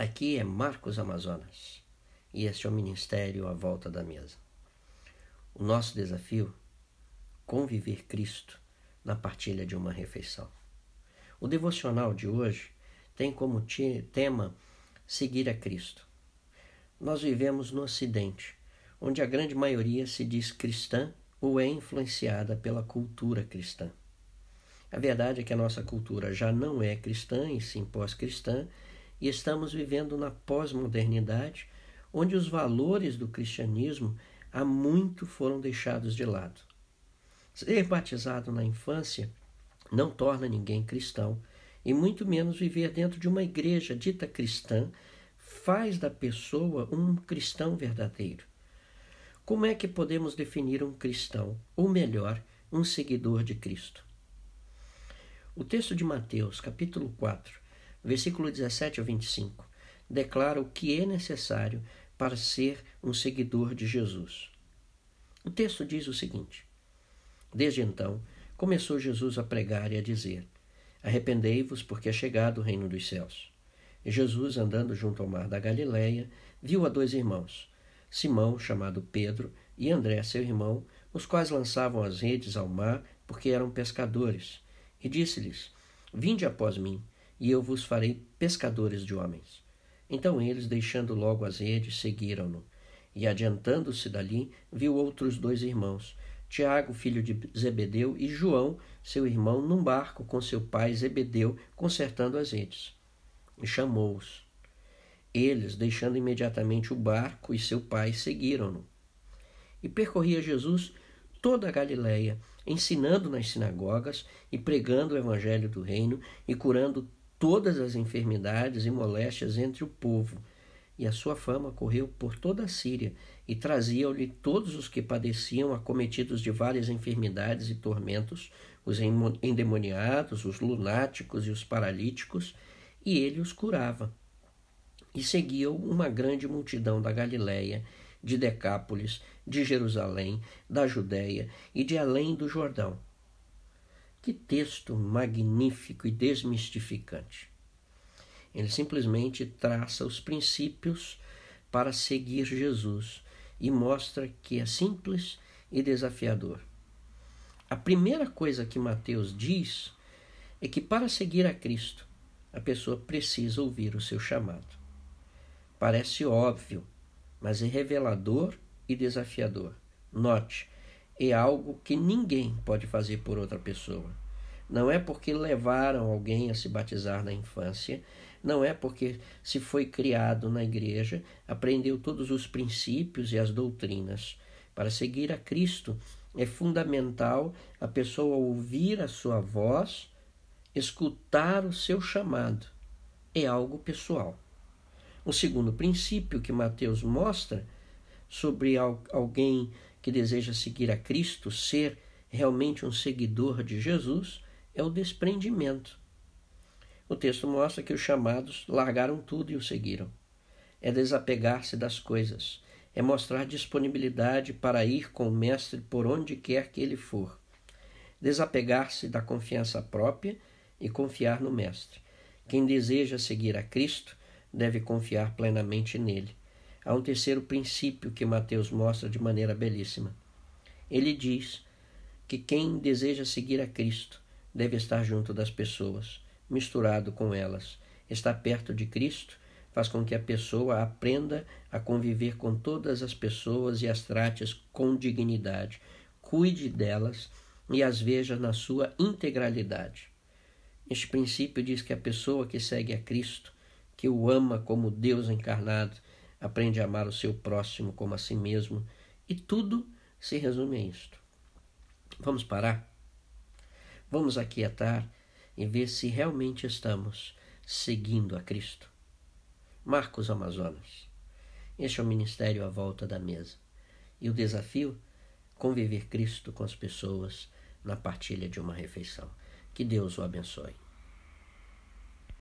Aqui é Marcos Amazonas e este é o Ministério à Volta da Mesa. O nosso desafio: conviver Cristo na partilha de uma refeição. O devocional de hoje tem como tema seguir a Cristo. Nós vivemos no Ocidente, onde a grande maioria se diz cristã ou é influenciada pela cultura cristã. A verdade é que a nossa cultura já não é cristã e sim pós-cristã e estamos vivendo na pós-modernidade, onde os valores do cristianismo há muito foram deixados de lado. Ser batizado na infância não torna ninguém cristão, e muito menos viver dentro de uma igreja dita cristã faz da pessoa um cristão verdadeiro. Como é que podemos definir um cristão, ou melhor, um seguidor de Cristo? O texto de Mateus, capítulo 4, versículo 17 ao 25, declara o que é necessário para ser um seguidor de Jesus. O texto diz o seguinte: Desde então, começou Jesus a pregar e a dizer: Arrependei-vos, porque é chegado o reino dos céus. E Jesus, andando junto ao mar da Galileia, viu a dois irmãos, Simão, chamado Pedro, e André, seu irmão, os quais lançavam as redes ao mar, porque eram pescadores. E disse-lhes: Vinde após mim, e eu vos farei pescadores de homens. Então eles, deixando logo as redes, seguiram-no. E adiantando-se dali, viu outros dois irmãos, Tiago, filho de Zebedeu, e João, seu irmão, num barco com seu pai Zebedeu, consertando as redes. E chamou-os. Eles, deixando imediatamente o barco e seu pai, seguiram-no. E percorria Jesus toda a Galiléia, ensinando nas sinagogas e pregando o evangelho do reino e curando todas as enfermidades e moléstias entre o povo. E a sua fama correu por toda a Síria, e trazia-lhe todos os que padeciam, acometidos de várias enfermidades e tormentos, os endemoniados, os lunáticos e os paralíticos, e ele os curava. E seguiam uma grande multidão da Galiléia, de Decápolis, de Jerusalém, da Judéia e de além do Jordão que texto magnífico e desmistificante. Ele simplesmente traça os princípios para seguir Jesus e mostra que é simples e desafiador. A primeira coisa que Mateus diz é que para seguir a Cristo, a pessoa precisa ouvir o seu chamado. Parece óbvio, mas é revelador e desafiador. Note, é algo que ninguém pode fazer por outra pessoa. Não é porque levaram alguém a se batizar na infância, não é porque se foi criado na igreja, aprendeu todos os princípios e as doutrinas. Para seguir a Cristo, é fundamental a pessoa ouvir a sua voz, escutar o seu chamado. É algo pessoal. O segundo princípio que Mateus mostra sobre alguém que deseja seguir a Cristo, ser realmente um seguidor de Jesus, é o desprendimento. O texto mostra que os chamados largaram tudo e o seguiram. É desapegar-se das coisas, é mostrar disponibilidade para ir com o Mestre por onde quer que ele for. Desapegar-se da confiança própria e confiar no Mestre. Quem deseja seguir a Cristo deve confiar plenamente nele. Há um terceiro princípio que Mateus mostra de maneira belíssima. Ele diz que quem deseja seguir a Cristo deve estar junto das pessoas, misturado com elas. Estar perto de Cristo faz com que a pessoa aprenda a conviver com todas as pessoas e as trate com dignidade, cuide delas e as veja na sua integralidade. Este princípio diz que a pessoa que segue a Cristo, que o ama como Deus encarnado, aprende a amar o seu próximo como a si mesmo, e tudo se resume a isto. Vamos parar? Vamos aquietar e ver se realmente estamos seguindo a Cristo. Marcos Amazonas. Este é o ministério à volta da mesa. E o desafio? Conviver Cristo com as pessoas na partilha de uma refeição. Que Deus o abençoe.